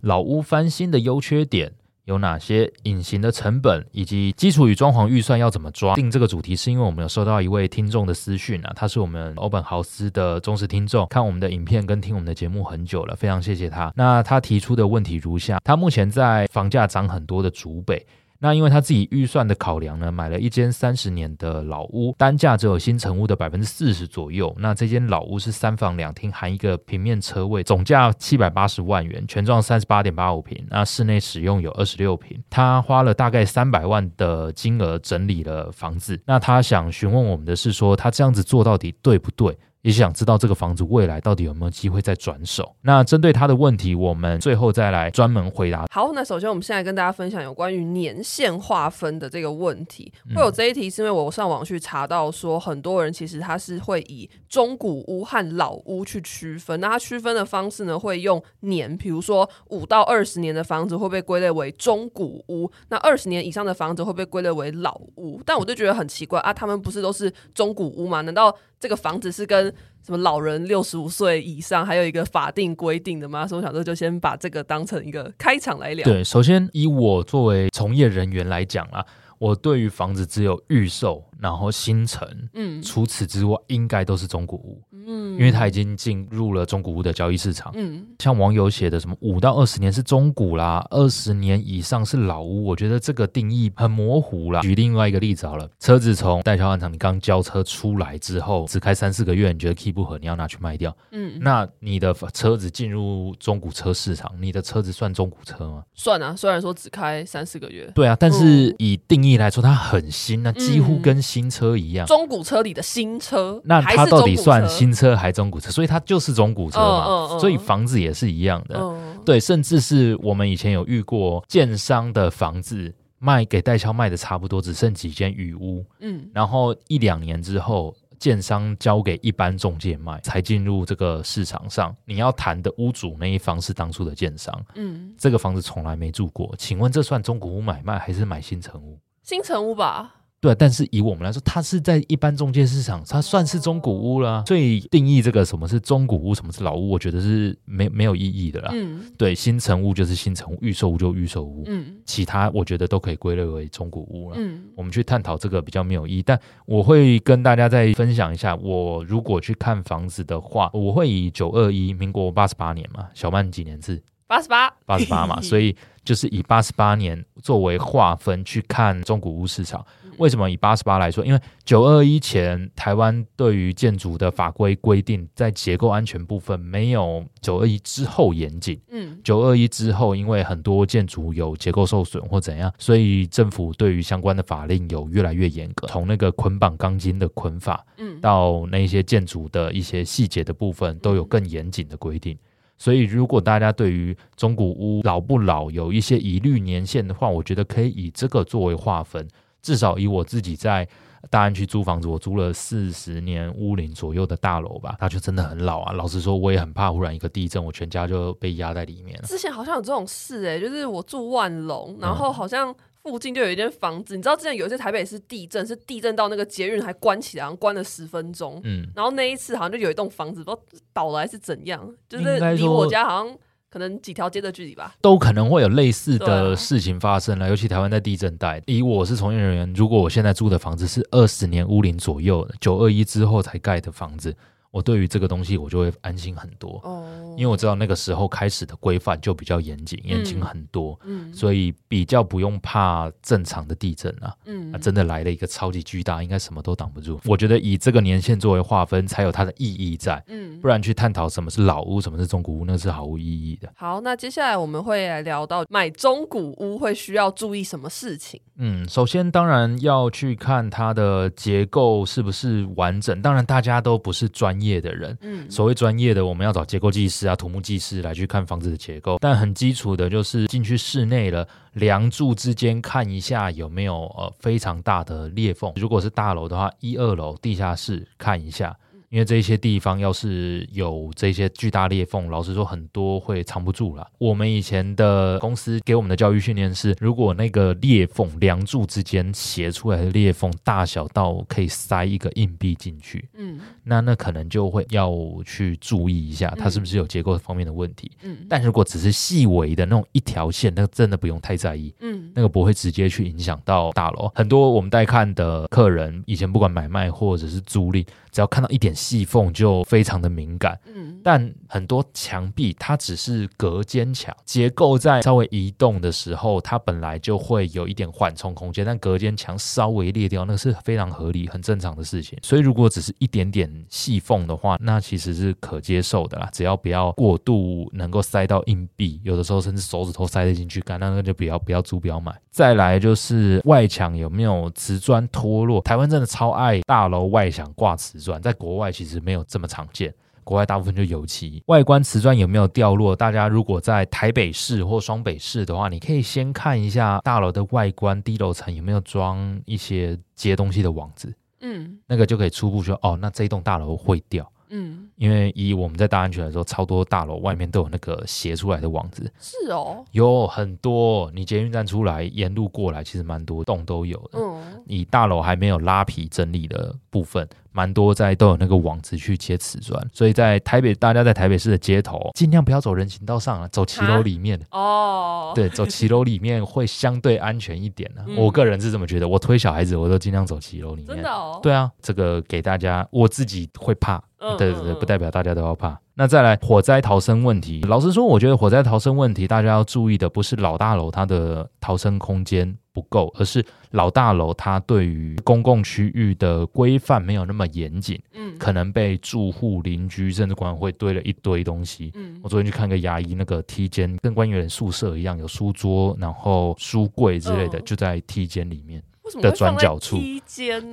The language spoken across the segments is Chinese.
老屋翻新的优缺点有哪些？隐形的成本以及基础与装潢预算要怎么抓？定这个主题是因为我们有收到一位听众的私讯啊，他是我们欧本豪斯的忠实听众，看我们的影片跟听我们的节目很久了，非常谢谢他。那他提出的问题如下：他目前在房价涨很多的竹北。那因为他自己预算的考量呢，买了一间三十年的老屋，单价只有新成屋的百分之四十左右。那这间老屋是三房两厅，含一个平面车位，总价七百八十万元，全幢三十八点八五平。那室内使用有二十六平。他花了大概三百万的金额整理了房子。那他想询问我们的是说，他这样子做到底对不对？也想知道这个房子未来到底有没有机会再转手？那针对他的问题，我们最后再来专门回答。好，那首先我们现在跟大家分享有关于年限划分的这个问题。会有这一题，是因为我上网去查到说，很多人其实他是会以中古屋和老屋去区分。那他区分的方式呢，会用年，比如说五到二十年的房子会被归类为中古屋，那二十年以上的房子会被归类为老屋。但我就觉得很奇怪啊，他们不是都是中古屋吗？难道这个房子是跟什么老人六十五岁以上还有一个法定规定的吗？所以我想说，就先把这个当成一个开场来聊。对，首先以我作为从业人员来讲啊，我对于房子只有预售。然后新城，嗯，除此之外，应该都是中古屋，嗯，因为它已经进入了中古屋的交易市场，嗯，像网友写的什么五到二十年是中古啦，二十年以上是老屋，我觉得这个定义很模糊啦。举另外一个例子好了，车子从代销案场你刚交车出来之后，只开三四个月，你觉得 key 不合，你要拿去卖掉，嗯，那你的车子进入中古车市场，你的车子算中古车吗？算啊，虽然说只开三四个月，对啊，但是以定义来说，它很新，那几乎跟新车一样，中古车里的新车，那它到底算新车还是中古车？所以它就是中古车嘛。嗯嗯、所以房子也是一样的，嗯、对，甚至是我们以前有遇过建商的房子卖给代销卖的差不多，只剩几间雨屋，嗯，然后一两年之后，建商交给一般中介卖，才进入这个市场上。你要谈的屋主那一方是当初的建商，嗯，这个房子从来没住过，请问这算中古屋买卖还是买新城屋？新城屋吧。对，但是以我们来说，它是在一般中介市场，它算是中古屋啦。所以定义这个什么是中古屋，什么是老屋，我觉得是没没有意义的啦。嗯，对，新城屋就是新城屋，预售屋就预售屋。嗯，其他我觉得都可以归类为中古屋了。嗯，我们去探讨这个比较没有意义，但我会跟大家再分享一下，我如果去看房子的话，我会以九二一，民国八十八年嘛，小曼几年次？八十八，八十八嘛，所以就是以八十八年作为划分去看中古屋市场。为什么以八十八来说？因为九二一前台湾对于建筑的法规规定，在结构安全部分没有九二一之后严谨。嗯，九二一之后，因为很多建筑有结构受损或怎样，所以政府对于相关的法令有越来越严格。从那个捆绑钢筋的捆法，嗯，到那些建筑的一些细节的部分，都有更严谨的规定。所以，如果大家对于中古屋老不老有一些疑虑年限的话，我觉得可以以这个作为划分。至少以我自己在大安区租房子，我租了四十年屋龄左右的大楼吧，它就真的很老啊。老实说，我也很怕忽然一个地震，我全家就被压在里面了。之前好像有这种事哎、欸，就是我住万隆，然后好像附近就有一间房子，嗯、你知道之前有一次台北是地震，是地震到那个捷运还关起来，然后关了十分钟。嗯，然后那一次好像就有一栋房子不知道倒了还是怎样，就是离我家好像。可能几条街的距离吧，都可能会有类似的事情发生了。啊、尤其台湾在地震带，以我是从业人员，如果我现在住的房子是二十年屋龄左右的，九二一之后才盖的房子。我对于这个东西，我就会安心很多，哦，因为我知道那个时候开始的规范就比较严谨，严谨很多，嗯，所以比较不用怕正常的地震啊，嗯，啊，真的来了一个超级巨大，应该什么都挡不住。我觉得以这个年限作为划分，才有它的意义在，嗯，不然去探讨什么是老屋，什么是中古屋，那是毫无意义的。好，那接下来我们会来聊到买中古屋会需要注意什么事情。嗯，首先当然要去看它的结构是不是完整，当然大家都不是专业的人。嗯，所谓专业的，我们要找结构技师啊、土木技师来去看房子的结构。但很基础的，就是进去室内了，梁柱之间看一下有没有呃非常大的裂缝。如果是大楼的话，一二楼地下室看一下。因为这些地方要是有这些巨大裂缝，老实说很多会藏不住了。我们以前的公司给我们的教育训练是，如果那个裂缝梁柱之间斜出来的裂缝大小到可以塞一个硬币进去，嗯，那那可能就会要去注意一下，它是不是有结构方面的问题。嗯，但如果只是细微的那种一条线，那个真的不用太在意。嗯，那个不会直接去影响到大楼。很多我们带看的客人，以前不管买卖或者是租赁，只要看到一点细缝就非常的敏感，嗯，但很多墙壁它只是隔间墙，结构在稍微移动的时候，它本来就会有一点缓冲空间，但隔间墙稍微裂掉，那是非常合理、很正常的事情。所以如果只是一点点细缝的话，那其实是可接受的啦，只要不要过度能够塞到硬币，有的时候甚至手指头塞得进去，干那个就不要不要租不要买。再来就是外墙有没有瓷砖脱落，台湾真的超爱大楼外墙挂瓷砖，在国外其实没有这么常见，国外大部分就油漆。外观瓷砖有没有掉落？大家如果在台北市或双北市的话，你可以先看一下大楼的外观，低楼层有没有装一些接东西的网子，嗯，那个就可以初步说，哦，那这栋大楼会掉。嗯，因为以我们在大安区来说，超多大楼外面都有那个斜出来的网子。是哦，有很多。你捷运站出来，沿路过来，其实蛮多栋都有的。嗯，你大楼还没有拉皮整理的部分，蛮多在都有那个网子去接瓷砖。所以在台北，大家在台北市的街头，尽量不要走人行道上啊，走骑楼里面。哦，对，走骑楼里面会相对安全一点呢、啊。嗯、我个人是这么觉得。我推小孩子，我都尽量走骑楼里面。真的哦。对啊，这个给大家，我自己会怕。对对对，不代表大家都要怕。那再来火灾逃生问题，老实说，我觉得火灾逃生问题，大家要注意的不是老大楼它的逃生空间不够，而是老大楼它对于公共区域的规范没有那么严谨，嗯，可能被住户、邻居甚至管委会堆了一堆东西。嗯，我昨天去看个牙医那个梯间，跟官员宿舍一样，有书桌，然后书柜之类的，就在梯间里面。的转角处，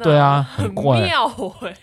对啊，很怪。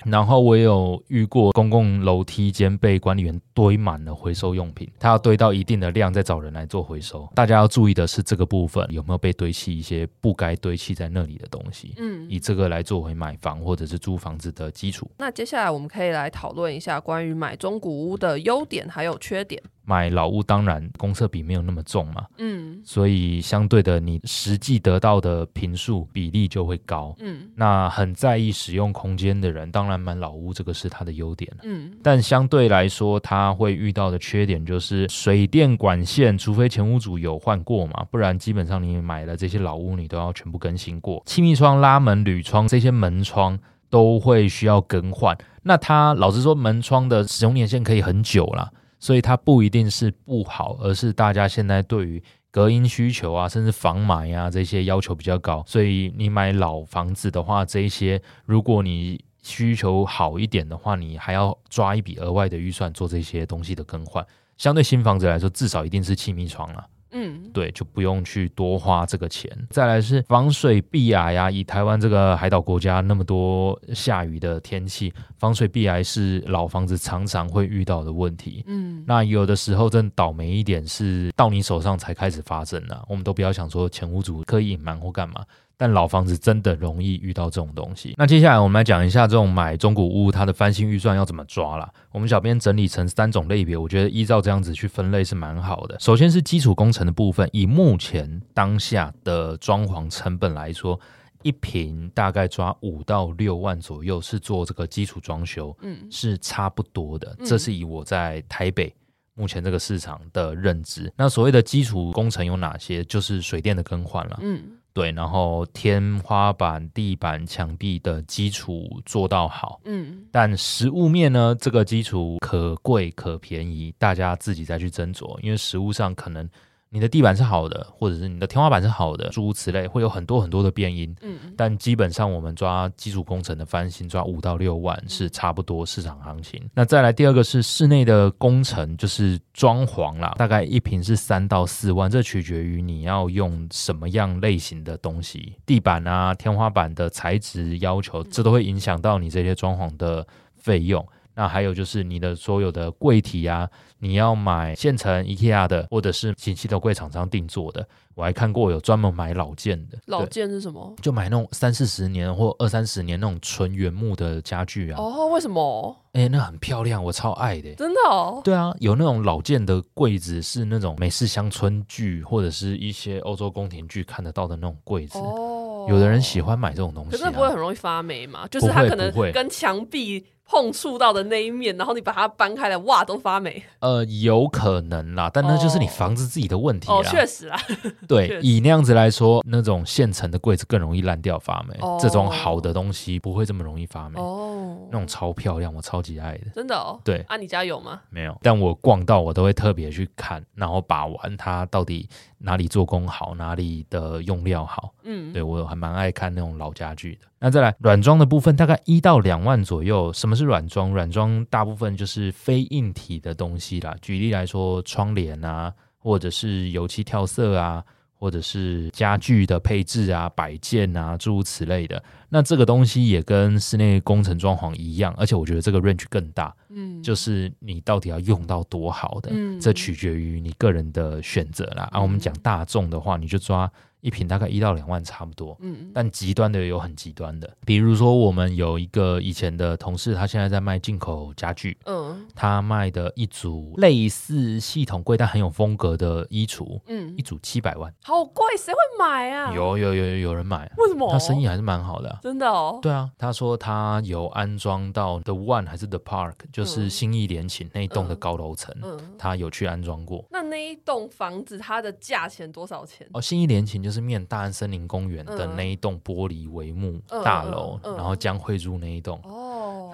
然后我有遇过公共楼梯间被管理员堆满了回收用品，他要堆到一定的量再找人来做回收。大家要注意的是这个部分有没有被堆砌一些不该堆砌在那里的东西。嗯，以这个来作为买房或者是租房子的基础。那接下来我们可以来讨论一下关于买中古屋的优点还有缺点。买老屋当然公厕比没有那么重嘛，嗯，所以相对的你实际得到的坪数比例就会高，嗯，那很在意使用空间的人，当然买老屋这个是它的优点，嗯，但相对来说他会遇到的缺点就是水电管线，除非前屋主有换过嘛，不然基本上你买了这些老屋你都要全部更新过，气密窗、拉门、铝窗这些门窗都会需要更换，那他老实说门窗的使用年限可以很久了。所以它不一定是不好，而是大家现在对于隔音需求啊，甚至防霾啊这些要求比较高。所以你买老房子的话，这一些如果你需求好一点的话，你还要抓一笔额外的预算做这些东西的更换。相对新房子来说，至少一定是气密窗了。嗯，对，就不用去多花这个钱。再来是防水避癌呀，以台湾这个海岛国家那么多下雨的天气，防水避癌是老房子常常会遇到的问题。嗯，那有的时候真倒霉一点是到你手上才开始发生啊，我们都不要想说前屋主刻意隐瞒或干嘛。但老房子真的容易遇到这种东西。那接下来我们来讲一下这种买中古屋它的翻新预算要怎么抓啦。我们小编整理成三种类别，我觉得依照这样子去分类是蛮好的。首先是基础工程的部分，以目前当下的装潢成本来说，一平大概抓五到六万左右是做这个基础装修，嗯，是差不多的。这是以我在台北目前这个市场的认知。那所谓的基础工程有哪些？就是水电的更换了，嗯。对，然后天花板、地板、墙壁的基础做到好，嗯，但实物面呢，这个基础可贵可便宜，大家自己再去斟酌，因为实物上可能。你的地板是好的，或者是你的天花板是好的，诸如此类，会有很多很多的变因。嗯，但基本上我们抓基础工程的翻新，抓五到六万是差不多市场行情。那再来第二个是室内的工程，就是装潢啦，大概一平是三到四万，这取决于你要用什么样类型的东西，地板啊、天花板的材质要求，这都会影响到你这些装潢的费用。那还有就是你的所有的柜体啊，你要买现成 IKEA 的，或者是请系统柜厂商定做的。我还看过有专门买老件的。老件是什么？就买那种三四十年或二三十年那种纯原木的家具啊。哦，为什么？哎、欸，那很漂亮，我超爱的。真的哦？对啊，有那种老件的柜子，是那种美式乡村剧或者是一些欧洲宫廷剧看得到的那种柜子。哦，有的人喜欢买这种东西、啊，可是不会很容易发霉嘛？就是它可能跟墙壁。碰触到的那一面，然后你把它搬开来，哇，都发霉。呃，有可能啦，但那就是你房子自己的问题啦。哦，确实啦。对，以那样子来说，那种现成的柜子更容易烂掉发霉。哦，这种好的东西不会这么容易发霉。哦，那种超漂亮，我超级爱的。真的哦。对。啊，你家有吗？没有，但我逛到我都会特别去看，然后把玩它到底哪里做工好，哪里的用料好。嗯，对，我还蛮爱看那种老家具的。那再来软装的部分，大概一到两万左右。什么是软装？软装大部分就是非硬体的东西啦。举例来说，窗帘啊，或者是油漆跳色啊，或者是家具的配置啊、摆件啊，诸如此类的。那这个东西也跟室内工程装潢一样，而且我觉得这个 range 更大。嗯，就是你到底要用到多好的，嗯，这取决于你个人的选择啦。啊，我们讲大众的话，你就抓。一瓶大概一到两万差不多，嗯，但极端的也有很极端的，比如说我们有一个以前的同事，他现在在卖进口家具，嗯，他卖的一组类似系统柜但很有风格的衣橱，嗯，一组七百万，好贵，谁会买啊？有有有有人买，为什么？他生意还是蛮好的啊，真的哦。对啊，他说他有安装到 The One 还是 The Park，就是新义联勤那一栋的高楼层，嗯，他有去安装过。那那一栋房子它的价钱多少钱？哦，新义联勤就是。面大安森林公园的那一栋玻璃帷幕大楼，然后江惠珠那一栋。哦，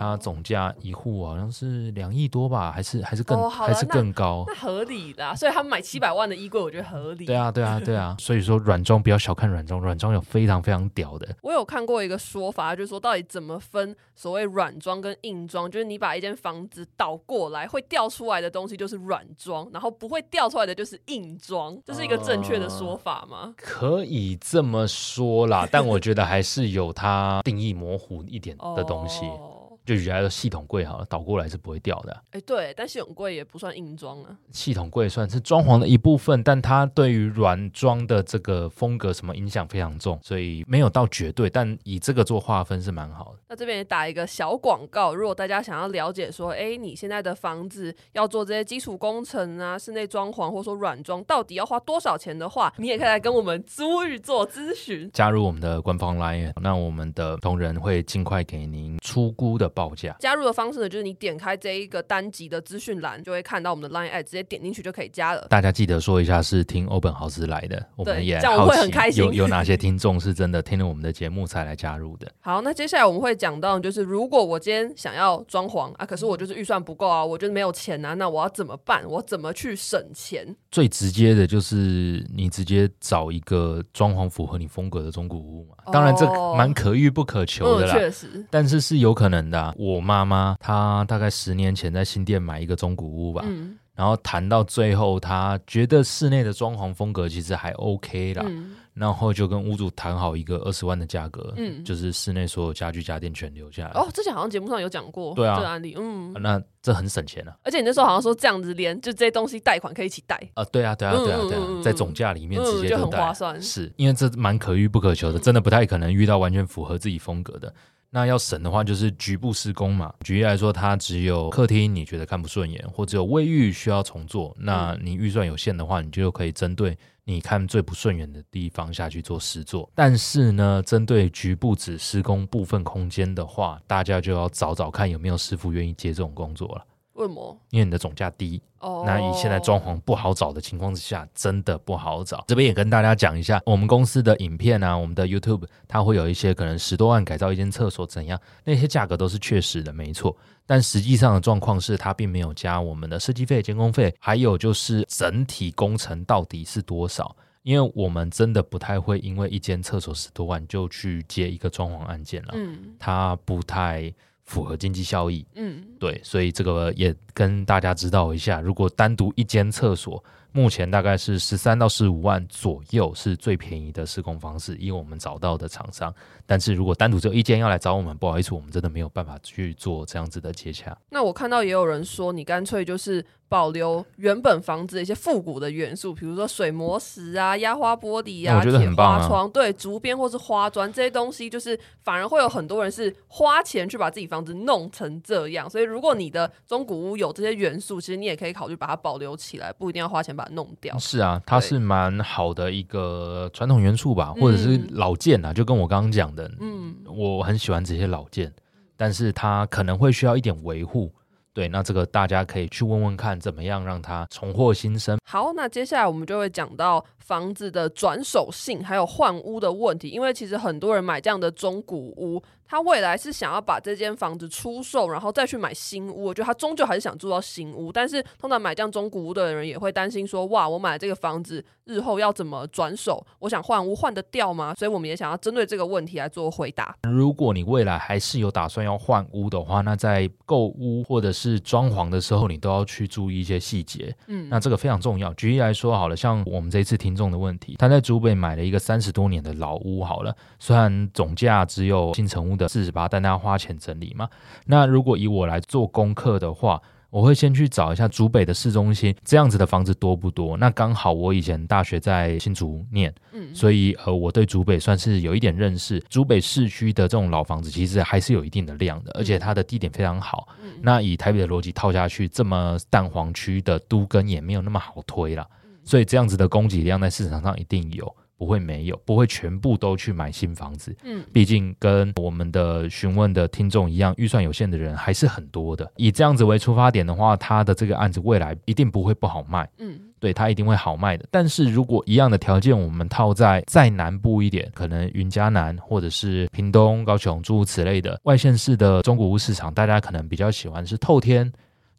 它总价一户好像是两亿多吧，还是还是更还是更高？那合理的，所以他们买七百万的衣柜，我觉得合理。对啊，对啊，对啊。所以说软装不要小看软装，软装有非常非常屌的。我有看过一个说法，就是说到底怎么分所谓软装跟硬装？就是你把一间房子倒过来，会掉出来的东西就是软装，然后不会掉出来的就是硬装，这是一个正确的说法吗？可。可以这么说啦，但我觉得还是有它定义模糊一点的东西。Oh. 就举来的系统柜好了，倒过来是不会掉的。哎、欸，对，但系统柜也不算硬装啊。系统柜算是装潢的一部分，但它对于软装的这个风格什么影响非常重，所以没有到绝对。但以这个做划分是蛮好的。那这边也打一个小广告，如果大家想要了解说，哎、欸，你现在的房子要做这些基础工程啊，室内装潢或者说软装，到底要花多少钱的话，你也可以来跟我们租寓做咨询，加入我们的官方 LINE，那我们的同仁会尽快给您出估的报价。加入的方式呢，就是你点开这一个单集的资讯栏，就会看到我们的 Line，直接点进去就可以加了。大家记得说一下是听欧本豪斯来的，我们也好奇有有哪些听众是真的听了我们的节目才来加入的。好，那接下来我们会讲到，就是如果我今天想要装潢啊，可是我就是预算不够啊，我就是没有钱啊，那我要怎么办？我怎么去省钱？最直接的就是你直接找一个装潢符合你风格的中古屋嘛。当然这蛮可遇不可求的啦，确实，但是是有可能的啊。我妈妈她大概十年前在新店买一个中古屋吧，嗯，然后谈到最后，她觉得室内的装潢风格其实还 OK 啦。嗯然后就跟屋主谈好一个二十万的价格，嗯，就是室内所有家具家电全留下来。哦，之前好像节目上有讲过，对啊，这个案例，嗯，那这很省钱啊。而且你那时候好像说这样子连就这些东西贷款可以一起贷啊，对啊，对啊，对啊，对啊，在总价里面直接就很划算，是因为这蛮可遇不可求的，真的不太可能遇到完全符合自己风格的。那要省的话，就是局部施工嘛。举例来说，它只有客厅你觉得看不顺眼，或只有卫浴需要重做，那你预算有限的话，你就可以针对。你看最不顺眼的地方下去做实做，但是呢，针对局部只施工部分空间的话，大家就要找找看有没有师傅愿意接这种工作了。为什么？因为你的总价低。哦。那以现在装潢不好找的情况之下，真的不好找。这边也跟大家讲一下，我们公司的影片啊，我们的 YouTube，它会有一些可能十多万改造一间厕所怎样，那些价格都是确实的，没错。但实际上的状况是，它并没有加我们的设计费、监工费，还有就是整体工程到底是多少？因为我们真的不太会因为一间厕所十多万就去接一个装潢案件了。嗯。它不太。符合经济效益，嗯，对，所以这个也跟大家知道一下，如果单独一间厕所。目前大概是十三到十五万左右是最便宜的施工方式，以我们找到的厂商。但是如果单独只有一间要来找我们，不好意思，我们真的没有办法去做这样子的接洽。那我看到也有人说，你干脆就是。保留原本房子的一些复古的元素，比如说水磨石啊、压花玻璃啊、铁花窗，对，竹编或是花砖这些东西，就是反而会有很多人是花钱去把自己房子弄成这样。所以，如果你的中古屋有这些元素，其实你也可以考虑把它保留起来，不一定要花钱把它弄掉。是啊，它是蛮好的一个传统元素吧，或者是老件啊，就跟我刚刚讲的，嗯，我很喜欢这些老件，但是它可能会需要一点维护。对，那这个大家可以去问问看，怎么样让它重获新生。好，那接下来我们就会讲到房子的转手性，还有换屋的问题，因为其实很多人买这样的中古屋。他未来是想要把这间房子出售，然后再去买新屋。我觉得他终究还是想住到新屋。但是通常买这样中古屋的人也会担心说：哇，我买了这个房子，日后要怎么转手？我想换屋换得掉吗？所以我们也想要针对这个问题来做回答。如果你未来还是有打算要换屋的话，那在购屋或者是装潢的时候，你都要去注意一些细节。嗯，那这个非常重要。举例来说，好了，像我们这一次听众的问题，他在竹北买了一个三十多年的老屋，好了，虽然总价只有新城屋的四十八，但他要花钱整理嘛。那如果以我来做功课的话，我会先去找一下竹北的市中心这样子的房子多不多？那刚好我以前大学在新竹念，嗯，所以呃我对竹北算是有一点认识。竹北市区的这种老房子其实还是有一定的量的，而且它的地点非常好。嗯，那以台北的逻辑套下去，这么蛋黄区的都跟也没有那么好推了。所以这样子的供给量在市场上一定有。不会没有，不会全部都去买新房子。嗯，毕竟跟我们的询问的听众一样，预算有限的人还是很多的。以这样子为出发点的话，他的这个案子未来一定不会不好卖。嗯，对，他一定会好卖的。但是如果一样的条件，我们套在再南部一点，可能云嘉南或者是屏东、高雄诸如此类的外县市的中古屋市场，大家可能比较喜欢是透天。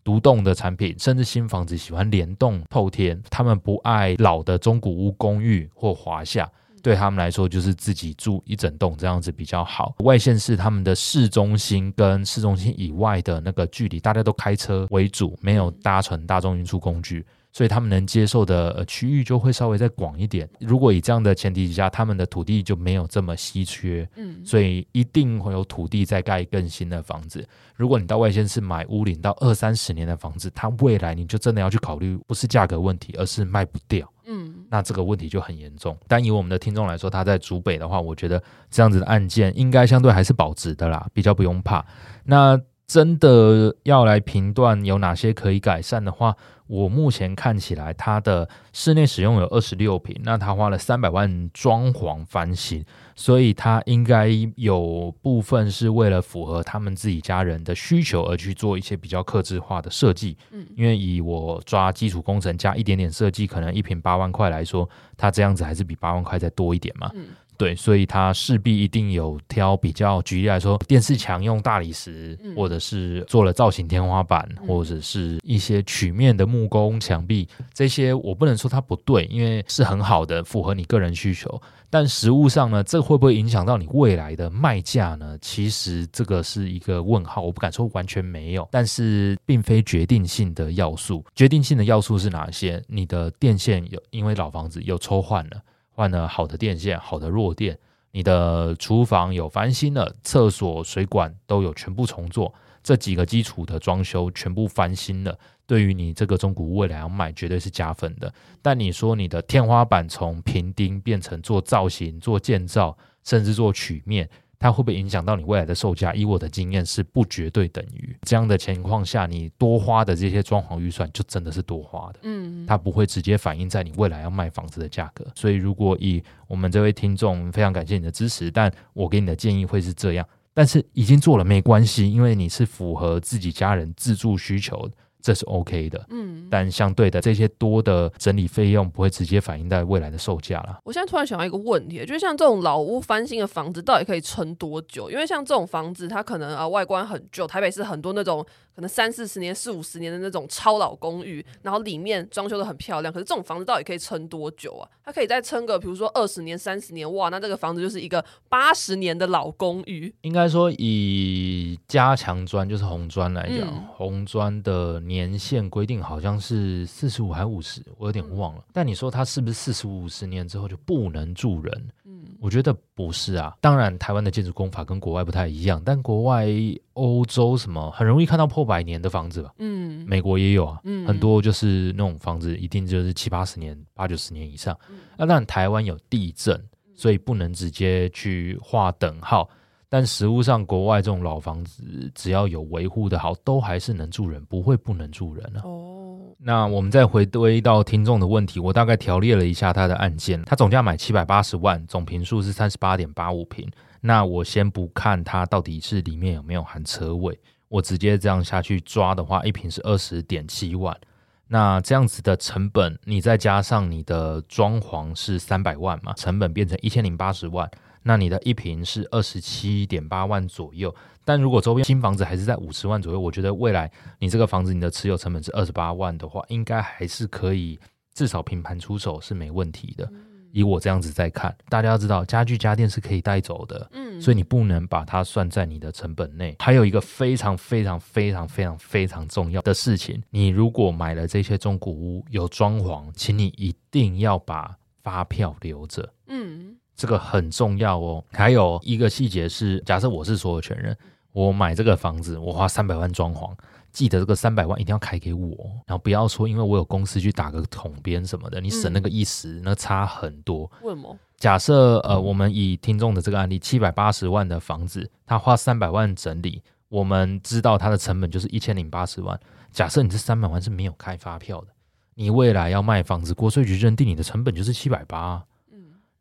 独栋的产品，甚至新房子喜欢联动透天，他们不爱老的中古屋公寓或华夏，对他们来说就是自己住一整栋这样子比较好。外县市他们的市中心跟市中心以外的那个距离，大家都开车为主，没有搭乘大众运输工具。所以他们能接受的区域就会稍微再广一点。如果以这样的前提之下，他们的土地就没有这么稀缺，嗯，所以一定会有土地再盖更新的房子。如果你到外县市买屋龄到二三十年的房子，它未来你就真的要去考虑，不是价格问题，而是卖不掉，嗯，那这个问题就很严重。但以我们的听众来说，他在竹北的话，我觉得这样子的案件应该相对还是保值的啦，比较不用怕。那真的要来评断有哪些可以改善的话，我目前看起来，它的室内使用有二十六平，那他花了三百万装潢翻新，所以他应该有部分是为了符合他们自己家人的需求而去做一些比较克制化的设计。嗯，因为以我抓基础工程加一点点设计，可能一平八万块来说，他这样子还是比八万块再多一点嘛。嗯。对，所以它势必一定有挑比较，举例来说，电视墙用大理石，或者是做了造型天花板，或者是一些曲面的木工墙壁，这些我不能说它不对，因为是很好的，符合你个人需求。但实物上呢，这会不会影响到你未来的卖价呢？其实这个是一个问号，我不敢说完全没有，但是并非决定性的要素。决定性的要素是哪些？你的电线有因为老房子有抽换了。换了好的电线，好的弱电，你的厨房有翻新了，厕所水管都有全部重做，这几个基础的装修全部翻新了，对于你这个中古屋未来要卖绝对是加分的。但你说你的天花板从平钉变成做造型、做建造，甚至做曲面。它会不会影响到你未来的售价？以我的经验是不绝对等于这样的情况下，你多花的这些装潢预算就真的是多花的。嗯，它不会直接反映在你未来要卖房子的价格。所以，如果以我们这位听众，非常感谢你的支持，但我给你的建议会是这样。但是已经做了没关系，因为你是符合自己家人自住需求的。这是 OK 的，嗯，但相对的这些多的整理费用不会直接反映在未来的售价了。我现在突然想到一个问题，就是像这种老屋翻新的房子，到底可以撑多久？因为像这种房子，它可能啊外观很旧，台北市很多那种可能三四十年、四五十年的那种超老公寓，然后里面装修的很漂亮，可是这种房子到底可以撑多久啊？它可以再撑个，比如说二十年、三十年，哇，那这个房子就是一个八十年的老公寓。应该说以加强砖就是红砖来讲，嗯、红砖的。年限规定好像是四十五还五十，我有点忘了。但你说它是不是四十五五十年之后就不能住人？嗯，我觉得不是啊。当然，台湾的建筑工法跟国外不太一样，但国外、欧洲什么很容易看到破百年的房子吧？嗯，美国也有啊，嗯，很多就是那种房子一定就是七八十年、八九十年以上。那当然，台湾有地震，所以不能直接去划等号。但实物上，国外这种老房子，只要有维护的好，都还是能住人，不会不能住人啊。哦，那我们再回归到听众的问题，我大概条列了一下他的案件，他总价买七百八十万，总坪数是三十八点八五坪。那我先不看它到底是里面有没有含车位，我直接这样下去抓的话，一坪是二十点七万。那这样子的成本，你再加上你的装潢是三百万嘛，成本变成一千零八十万。那你的一平是二十七点八万左右，但如果周边新房子还是在五十万左右，我觉得未来你这个房子你的持有成本是二十八万的话，应该还是可以至少平盘出手是没问题的。以我这样子在看，大家要知道家具家电是可以带走的，嗯，所以你不能把它算在你的成本内。还有一个非常非常非常非常非常重要的事情，你如果买了这些中古屋有装潢，请你一定要把发票留着，嗯。这个很重要哦。还有一个细节是，假设我是所有权人，我买这个房子，我花三百万装潢，记得这个三百万一定要开给我，然后不要说因为我有公司去打个统编什么的，你省那个一时，那差很多。为什么？假设呃，我们以听众的这个案例，七百八十万的房子，他花三百万整理，我们知道它的成本就是一千零八十万。假设你这三百万是没有开发票的，你未来要卖房子，国税局认定你的成本就是七百八。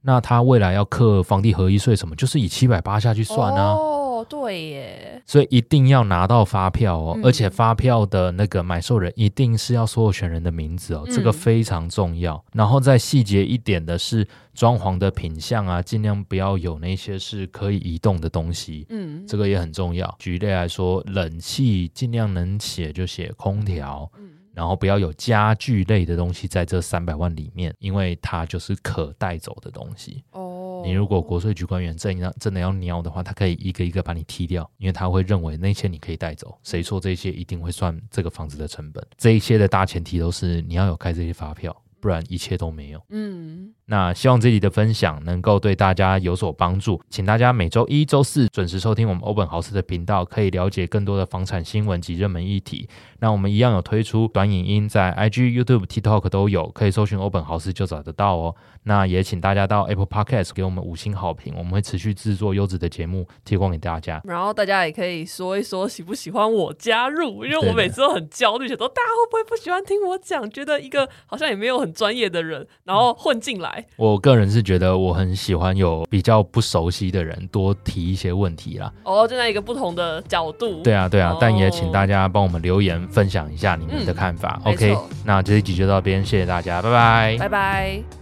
那他未来要课房地合一税什么，就是以七百八下去算呢？哦，对耶，所以一定要拿到发票哦，嗯、而且发票的那个买受人一定是要所有权人的名字哦，这个非常重要。嗯、然后再细节一点的是，装潢的品相啊，尽量不要有那些是可以移动的东西，嗯，这个也很重要。举例来说，冷气尽量能写就写空调，嗯。然后不要有家具类的东西在这三百万里面，因为它就是可带走的东西。哦，你如果国税局官员真要真的要瞄的话，他可以一个一个把你踢掉，因为他会认为那些你可以带走。谁说这些一定会算这个房子的成本？这一些的大前提都是你要有开这些发票，不然一切都没有。嗯。那希望这集的分享能够对大家有所帮助，请大家每周一、周四准时收听我们欧本豪斯的频道，可以了解更多的房产新闻及热门议题。那我们一样有推出短影音，在 IG、YouTube、TikTok 都有，可以搜寻欧本豪斯就找得到哦。那也请大家到 Apple Podcast 给我们五星好评，我们会持续制作优质的节目提供给大家。然后大家也可以说一说喜不喜欢我加入，因为我每次都很焦虑，想说大家会不会不喜欢听我讲，觉得一个好像也没有很专业的人，然后混进来来。我个人是觉得我很喜欢有比较不熟悉的人多提一些问题啦。哦，站在一个不同的角度。对啊，对啊，哦、但也请大家帮我们留言分享一下你们的看法。嗯、OK，那这一集就到这边，谢谢大家，拜拜，拜拜。